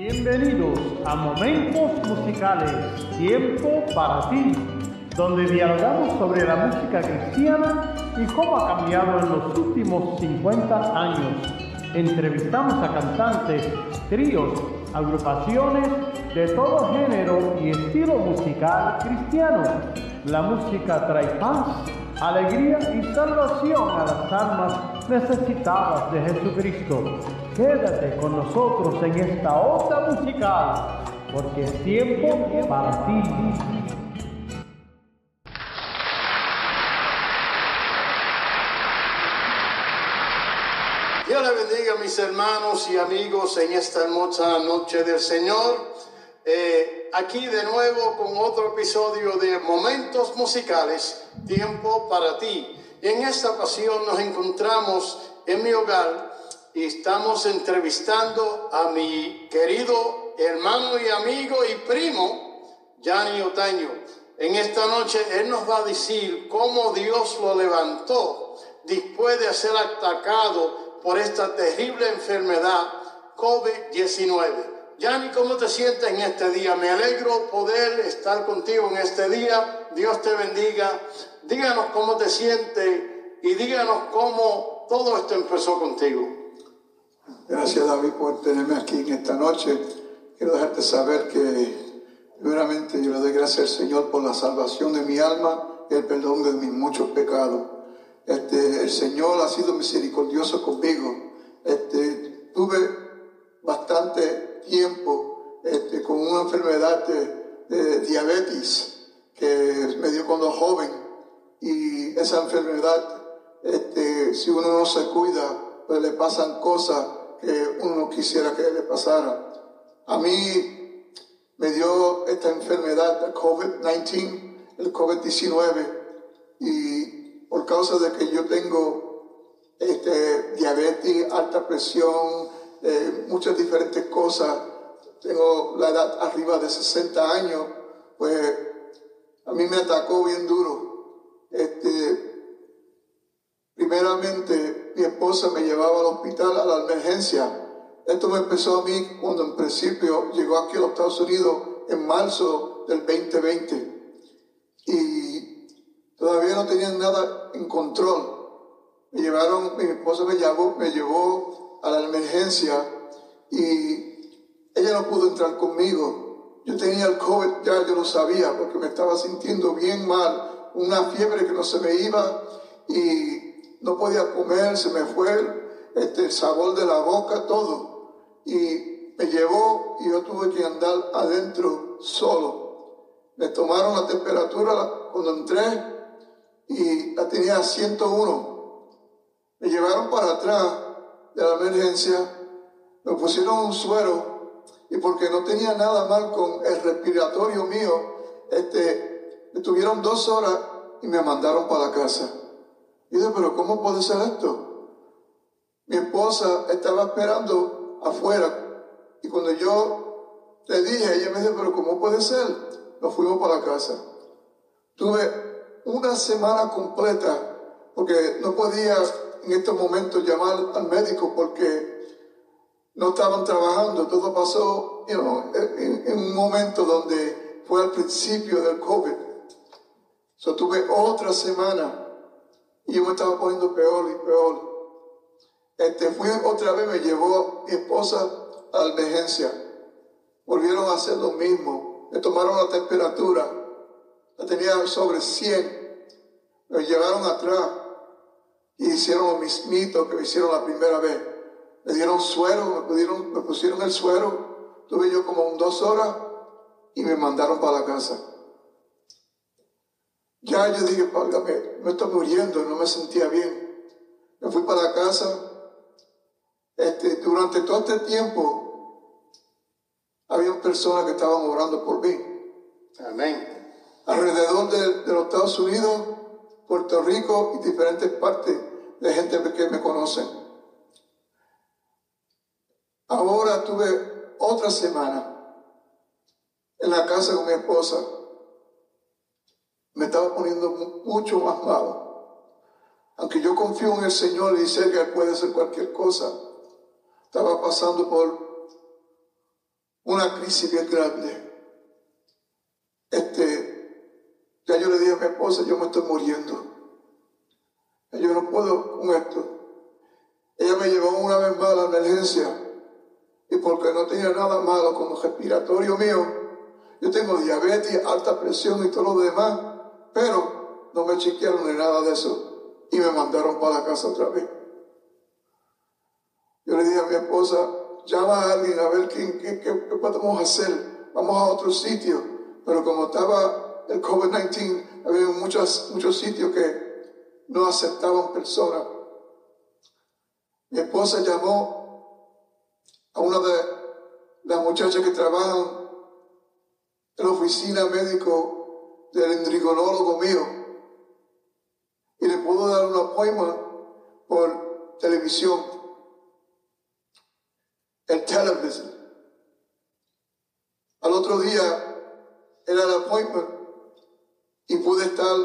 Bienvenidos a Momentos Musicales, tiempo para ti, donde dialogamos sobre la música cristiana y cómo ha cambiado en los últimos 50 años. Entrevistamos a cantantes, tríos, agrupaciones de todo género y estilo musical cristiano. La música trae paz, alegría y salvación a las almas necesitadas de Jesucristo. Quédate con nosotros en esta otra musical, porque es tiempo para ti. Dios le bendiga mis hermanos y amigos en esta hermosa noche del Señor. Eh, aquí de nuevo con otro episodio de Momentos Musicales, Tiempo para ti. En esta ocasión nos encontramos en mi hogar estamos entrevistando a mi querido hermano y amigo y primo, Gianni Otaño. En esta noche él nos va a decir cómo Dios lo levantó después de ser atacado por esta terrible enfermedad COVID-19. Yanni, ¿cómo te sientes en este día? Me alegro poder estar contigo en este día. Dios te bendiga. Díganos cómo te sientes y díganos cómo todo esto empezó contigo. Gracias David por tenerme aquí en esta noche. Quiero dejarte saber que primeramente yo le doy gracias al Señor por la salvación de mi alma y el perdón de mis muchos pecados. Este, el Señor ha sido misericordioso conmigo. Este, tuve bastante tiempo este, con una enfermedad de, diabetes que me dio cuando joven y esa enfermedad, este, si uno no se cuida, pues le pasan cosas que uno no quisiera que le pasara. A mí me dio esta enfermedad, el COVID-19, el COVID-19, y por causa de que yo tengo este, diabetes, alta presión, eh, muchas diferentes cosas, tengo la edad arriba de 60 años, pues a mí me atacó bien duro. Este, primeramente, mi esposa me llevaba al hospital a la emergencia. Esto me empezó a mí cuando en principio llegó aquí a los Estados Unidos en marzo del 2020. Y todavía no tenían nada en control. Me llevaron, mi esposa me llevó, me llevó a la emergencia y ella no pudo entrar conmigo. Yo tenía el COVID, ya yo lo sabía, porque me estaba sintiendo bien mal, una fiebre que no se me iba y no podía comer, se me fue este, el sabor de la boca, todo. Y me llevó y yo tuve que andar adentro solo. Me tomaron la temperatura cuando entré y la tenía 101. Me llevaron para atrás de la emergencia, me pusieron un suero y porque no tenía nada mal con el respiratorio mío, este, me tuvieron dos horas y me mandaron para la casa. Y dije, pero ¿cómo puede ser esto? Mi esposa estaba esperando afuera y cuando yo le dije, ella me dijo, pero ¿cómo puede ser? Nos fuimos para la casa. Tuve una semana completa porque no podía en estos momentos llamar al médico porque no estaban trabajando. Todo pasó en, en, un momento donde fue al principio del COVID. So, tuve otra semana y yo me estaba poniendo peor y peor. Este, fui otra vez, me llevó mi esposa a la emergencia. Volvieron a hacer lo mismo. Me tomaron la temperatura. La tenía sobre 100. Me llevaron atrás y hicieron lo mismito que me hicieron la primera vez. Me dieron suero, me, pudieron, me pusieron el suero, tuve yo como dos horas y me mandaron para la casa. Ya yo dije, válgame, me estoy muriendo, no me sentía bien. Me fui para la casa. Este, durante todo este tiempo había personas que estaban orando por mí. Amén. Alrededor de, de los Estados Unidos, Puerto Rico y diferentes partes de gente que me conocen. Ahora tuve otra semana en la casa con mi esposa. Me estaba poniendo mucho más malo. Aunque yo confío en el Señor y sé que Él puede hacer cualquier cosa, estaba pasando por una crisis bien grande. Este, ya yo le dije a mi esposa, yo me estoy muriendo. Yo no puedo con esto. Ella me llevó una vez más a la emergencia y porque no tenía nada malo como respiratorio mío, yo tengo diabetes, alta presión y todo lo demás, pero no me chequearon ni nada de eso y me mandaron para la casa otra vez. Yo le dije a mi esposa, llama a alguien a ver qué, qué, qué, podemos hacer, vamos a otro sitio, pero como estaba el COVID-19, había muchos, muchos sitios que no aceptaban personas. Mi esposa llamó a una de las muchachas que trabajan en la oficina médico del endrigonólogo mío y le pudo dar un appointment por televisión, el television. Al otro día era el appointment y pude estar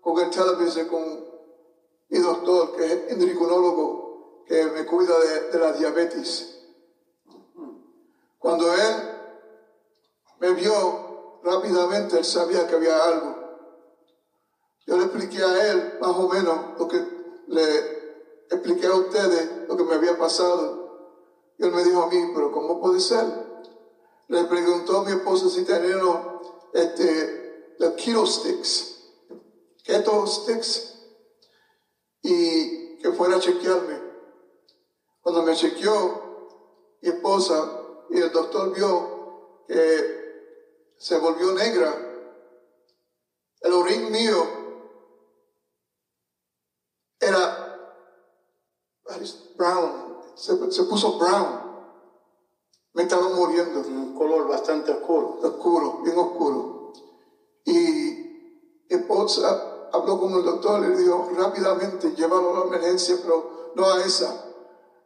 con el televisor con mi doctor, que es endrigonólogo que me cuida de, la diabetes. Cuando él me vio rápidamente, él sabía que había algo. Yo le expliqué a él más o menos lo que le expliqué a ustedes, lo que me había pasado. Y él me dijo a mí, pero ¿cómo puede ser? Le preguntó a mi esposa si tenían este, los keto sticks, keto sticks, y que fuera a chequearme. Cuando me chequeó mi esposa y el doctor vio que se volvió negra, el orín mío era brown, se, puso brown. Me estaba muriendo. Un color bastante oscuro. Oscuro, bien oscuro. Y esposa habló con el doctor y le dijo rápidamente, llévalo a la emergencia, pero no a esa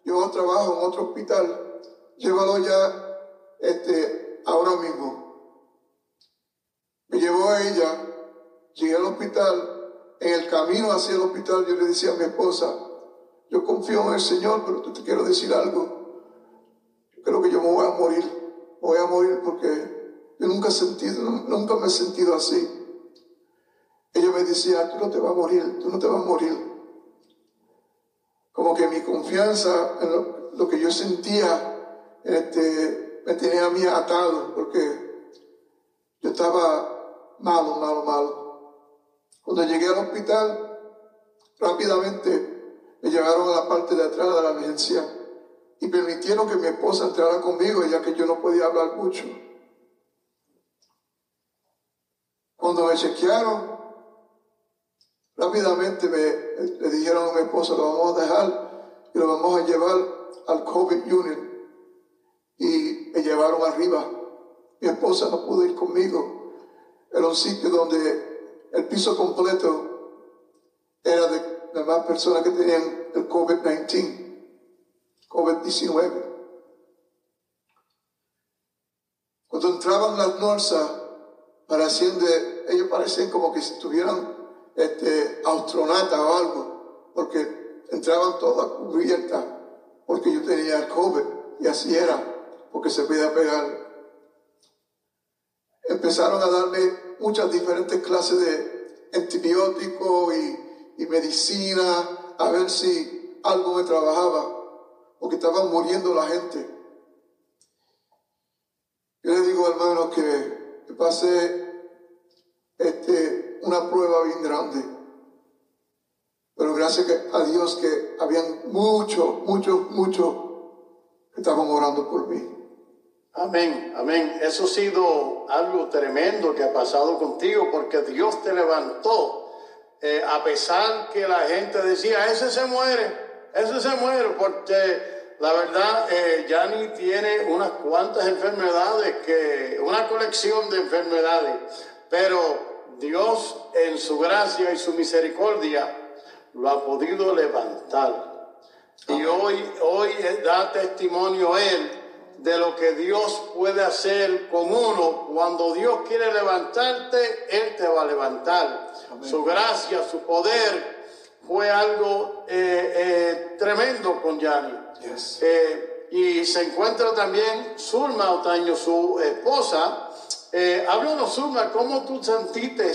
yo trabajo en otro hospital, llévalo ya este, ahora mismo. Me llevó a ella, llegué al hospital, en el camino hacia el hospital yo le decía a mi esposa, yo confío en el Señor, pero te quiero decir algo. Yo creo que yo me voy a morir, me voy a morir porque yo nunca he sentido, nunca me he sentido así. Ella me decía, tú no te vas a morir, tú no te vas a morir como que mi confianza en lo, que yo sentía este, me tenía a mí atado, porque yo estaba malo, malo, malo. Cuando llegué al hospital, rápidamente me llevaron a la parte de atrás de la emergencia y permitieron que mi esposa entrara conmigo, ya que yo no podía hablar mucho. Cuando me chequearon, Rápidamente me, le dijeron a mi esposa, lo vamos a dejar y lo vamos a llevar al COVID unit. Y me llevaron arriba. Mi esposa no pudo ir conmigo. Era un sitio donde el piso completo era de las más personas que tenían el COVID-19, COVID-19. Cuando entraban las norsas, parecían de, ellos parecían como que estuvieran este, astronauta o algo, porque entraban todas cubiertas, porque yo tenía el COVID, y así era, porque se podía pegar. Empezaron a darme muchas diferentes clases de antibióticos y, medicina, a ver si algo me trabajaba, porque estaban muriendo la gente. Yo le digo, hermano, que pasé este, una prueba bien grande. Pero gracias a Dios que habían muchos, muchos, muchos que estaban orando por mí. Amén, amén. Eso ha sido algo tremendo que ha pasado contigo porque Dios te levantó. Eh, a pesar que la gente decía, ese se muere, ese se muere, porque la verdad, eh, Yanni tiene unas cuantas enfermedades, que, una colección de enfermedades, pero Dios en su gracia y su misericordia lo ha podido levantar. Y hoy, hoy da testimonio Él de lo que Dios puede hacer con uno. Cuando Dios quiere levantarte, Él te va a levantar. Su gracia, su poder fue algo eh, eh, tremendo con Yanni. Eh, y se encuentra también Zulma Otaño, su esposa. Háblanos, Zulma, ¿cómo tú sentiste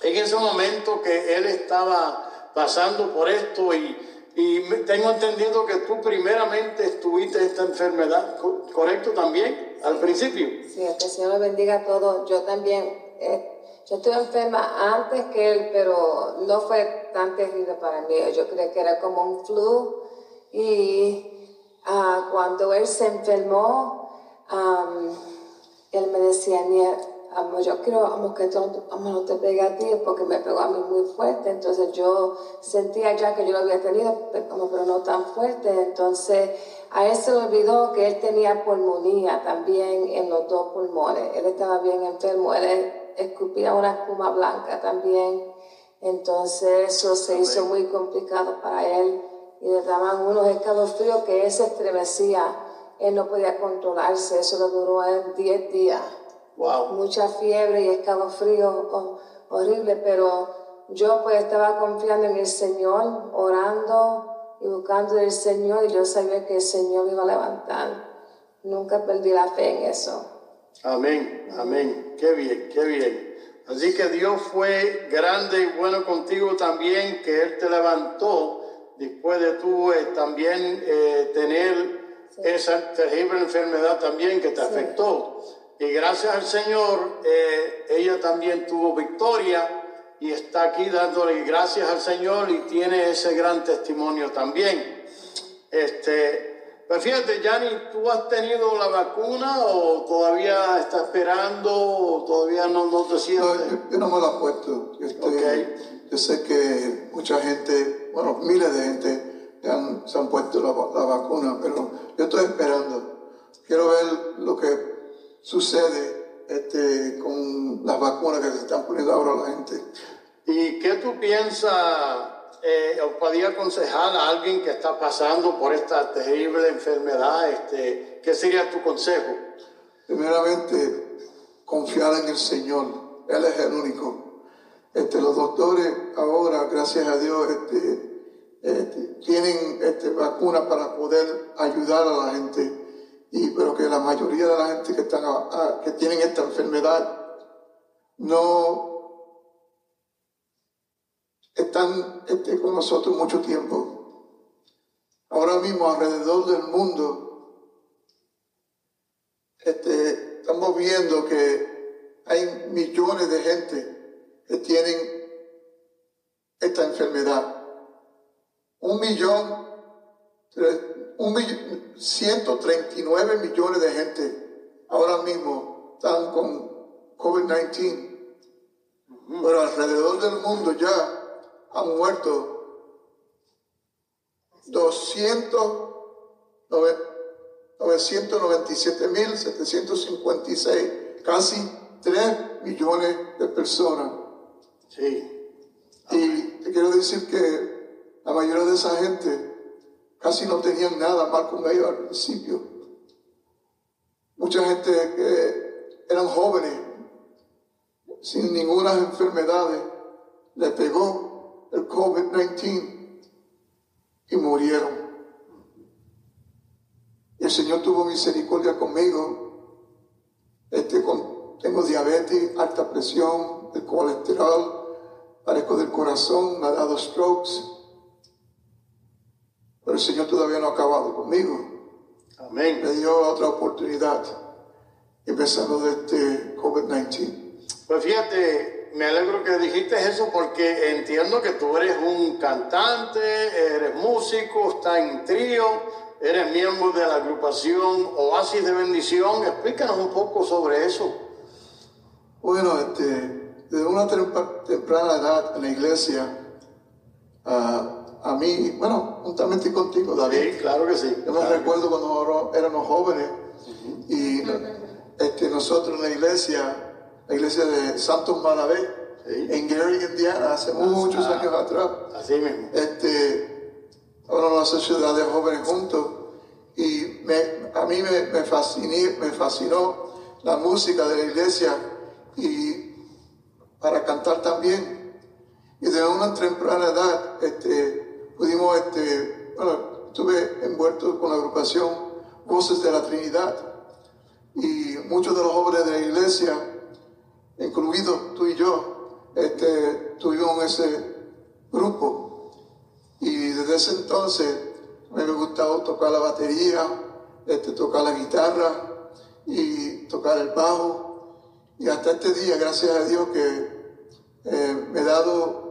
en ese momento que él estaba pasando por esto y, y tengo entendido que tú primeramente estuviste esta enfermedad, ¿correcto también? Al principio. Sí, que el Señor lo bendiga a todos. Yo también, eh, yo estuve enferma antes que él, pero no fue tan terrible para mí. Yo creo que era como un flu. Y uh, cuando él se enfermó, um, él me decía, Yo quiero amo, que esto amo, no te pegue a ti porque me pegó a mí muy fuerte. Entonces yo sentía ya que yo lo había tenido, como, pero no tan fuerte. Entonces a él se le olvidó que él tenía pulmonía también en los dos pulmones. Él estaba bien enfermo, él escupía una espuma blanca también. Entonces eso se hizo muy complicado para él y le daban unos escalofríos que él se estremecía. Él no podía controlarse, eso le duró 10 días. Mucha fiebre y escalofrío horrible, pero yo pues estaba confiando en el Señor, orando y buscando del Señor y yo sabía que el Señor iba a levantar. Nunca perdí la fe en eso. Amén, amén. Qué bien, qué bien. Así que Dios fue grande y bueno contigo también, que Él te levantó después de tú eh, también eh, tener esa terrible enfermedad también que te afectó. Y gracias al Señor, eh, ella también tuvo victoria y está aquí dándole gracias al Señor y tiene ese gran testimonio también. Este, pues fíjate, Yanni, ¿tú has tenido la vacuna o todavía está esperando o todavía no, no te sientes? No, yo, no me la he puesto. Yo, sé que mucha gente, bueno, miles de gente se han puesto la, la vacuna, pero yo estoy esperando. Quiero ver lo que sucede este, con las vacunas que se están poniendo ahora a la gente. ¿Y qué tú piensas eh, o podría aconsejar a alguien que está pasando por esta terrible enfermedad? Este, ¿Qué sería tu consejo? Primeramente, confiar en el Señor. Él es el único. Este, los doctores ahora, gracias a Dios, este, este tienen vacunas para poder ayudar a la gente y, pero que la mayoría de la gente que, están, que tienen esta enfermedad no están este, con nosotros mucho tiempo. Ahora mismo alrededor del mundo este, estamos viendo que hay millones de gente que tienen esta enfermedad. Un millón, un millón, 139 millones de gente ahora mismo están con COVID-19. Pero alrededor del mundo ya han muerto 997.756, casi 3 millones de personas. Sí. Y te quiero decir que la mayoría de esa gente casi no tenían nada mal con ellos al principio. Mucha gente que eran jóvenes, sin ninguna enfermedad, le pegó el COVID-19 y murieron. Y el Señor tuvo misericordia conmigo. Este, con, tengo diabetes, alta presión, el colesterol, parezco del corazón, me ha dado strokes pero el Señor todavía no ha acabado conmigo. Amén. Me dio otra oportunidad, empezando desde COVID-19. Pues fíjate, me alegro que dijiste eso porque entiendo que tú eres un cantante, eres músico, estás en trío, eres miembro de la agrupación Oasis de Bendición. Explícanos un poco sobre eso. Bueno, este, desde una temprana edad en la iglesia, uh, a mí, bueno, juntamente contigo, David. Sí, claro que sí. Yo me recuerdo cuando éramos jóvenes y este, nosotros en la iglesia, la iglesia de Santos Manabé, en Gary, Indiana, hace muchos años atrás. Así mismo. Este, hace ciudad de jóvenes juntos y me, a mí me, me, fasciné, me fascinó la música de la iglesia y para cantar también. Y de una temprana edad, este, pudimos, este, bueno, estuve envuelto con la agrupación voces de la Trinidad. Y muchos de los jóvenes de la iglesia, incluidos tú y yo, este, tuvimos ese grupo. Y desde ese entonces me ha gustado tocar la batería, este, tocar la guitarra y tocar el bajo. Y hasta este día, gracias a Dios, que eh, me he dado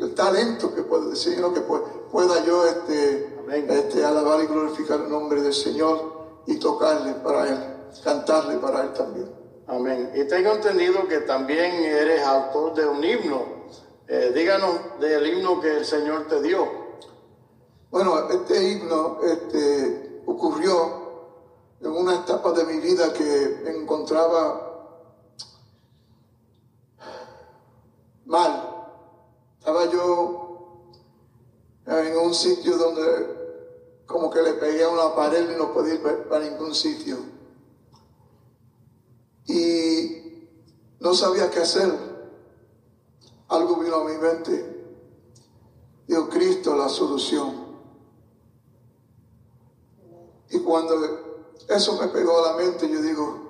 el talento que puedo decir, que pueda yo este, este, alabar y glorificar el nombre del Señor y tocarle para Él, cantarle para Él también. Amén. Y tengo entendido que también eres autor de un himno. Eh, díganos del himno que el Señor te dio. Bueno, este himno este, ocurrió en una etapa de mi vida que me encontraba mal. Estaba yo en sitio donde como que le pegué a una pared y no podía ir para ningún sitio. Y no sabía qué hacer. Algo vino a mi mente. Dios Cristo la solución. Y cuando eso me pegó a la mente. Yo digo,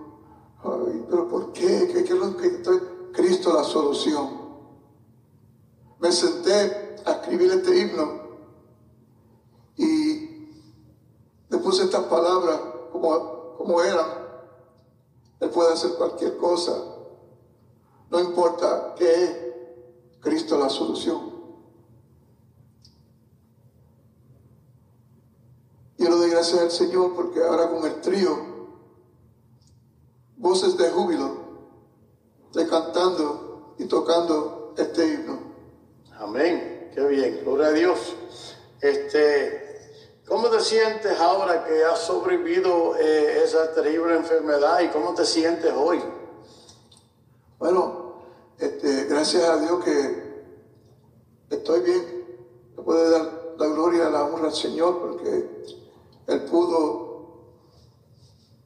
pero ¿por qué? ¿Qué, es lo que estoy? Cristo la solución. Me senté a escribir este himno y le estas palabras como, como eran. Él puede hacer cualquier cosa. No importa qué es, Cristo la solución. gracias al Señor porque ahora con el trío, voces de júbilo, de cantando y tocando este himno. Amén, qué bien, gloria a Dios. Este, ¿cómo te sientes ahora que has sobrevivido eh, esa terrible enfermedad y cómo te sientes hoy? Bueno, este, gracias a Dios que estoy bien. Me puede dar la gloria, la honra al Señor porque él pudo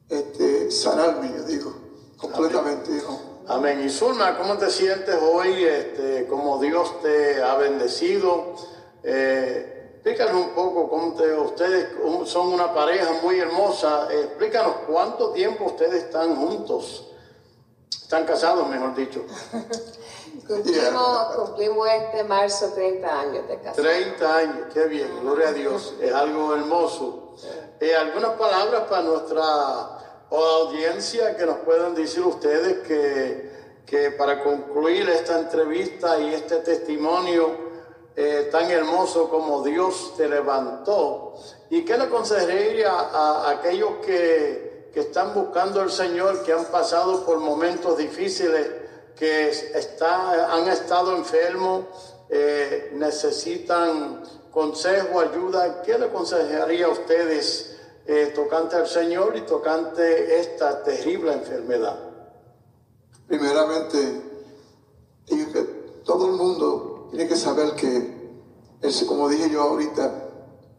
este, sanarme, yo digo, completamente. Amén. Y Zulma, ¿cómo te sientes hoy? Este, ¿Cómo Dios te ha bendecido? Eh, explícanos un poco cómo te, ustedes son una pareja muy hermosa. explícanos cuánto tiempo ustedes están juntos. Están casados, mejor dicho. cumplimos, cumplimos este marzo 30 años de casados. 30 años, qué bien, gloria a Dios. Es algo hermoso. Eh, algunas palabras para nuestra audiencia que nos puedan decir ustedes que, que para concluir esta entrevista y este testimonio eh, tan hermoso como Dios te levantó. ¿Y qué le aconsejaría a, aquellos que, que, están buscando al Señor, que han pasado por momentos difíciles, que está, han estado enfermos, eh, necesitan consejo, ayuda, ¿qué le aconsejaría a ustedes eh, tocante al Señor y tocante esta terrible enfermedad? Primeramente, que todo el mundo tiene que saber que, como dije yo ahorita,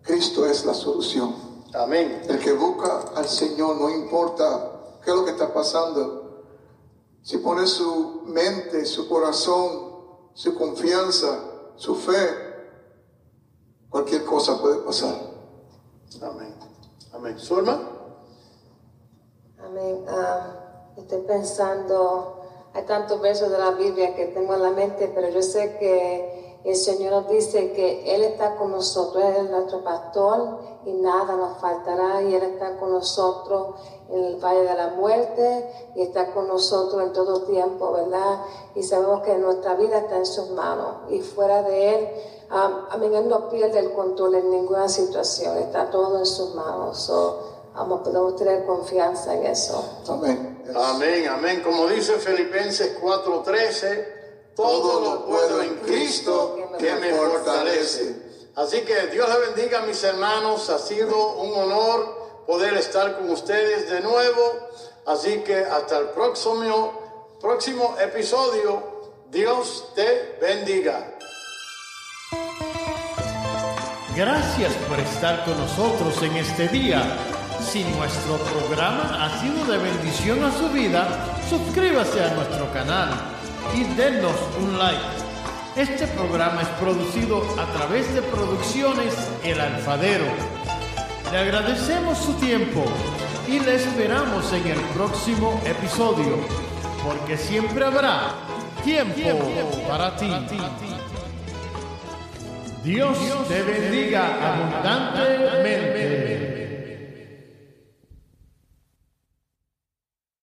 Cristo es la solución. Amén. El que busca al Señor, no importa qué es lo que está pasando, si pone su mente, su corazón, su confianza, su fe cualquier cosa puede pasar. Amén. Amén. ¿Surma? Amén. Ah, estoy pensando, hay tantos versos de la Biblia que tengo en la mente, pero yo sé que el Señor nos dice que Él está con nosotros, Él es nuestro pastor y nada nos faltará y Él está con nosotros en el valle de la muerte y está con nosotros en todo tiempo, ¿verdad? Y sabemos que nuestra vida está en sus manos y fuera de Él amén, Él no pierde el control en ninguna situación, está todo en sus manos. podemos tener confianza en eso. Amén. Amén, amén. Como dice Filipenses 4:13, todo, lo puedo en Cristo que me fortalece. Así que Dios le bendiga, mis hermanos. Ha sido un honor poder estar con ustedes de nuevo. Así que hasta el próximo, próximo episodio. Dios te bendiga. Gracias por estar con nosotros en este día. Si nuestro programa ha sido de bendición a su vida, suscríbase a nuestro canal y denos un like. Este programa es producido a través de Producciones El Alfadero. Le agradecemos su tiempo y le esperamos en el próximo episodio, porque siempre habrá tiempo, para, ti. para ti. Dios te bendiga abundantemente.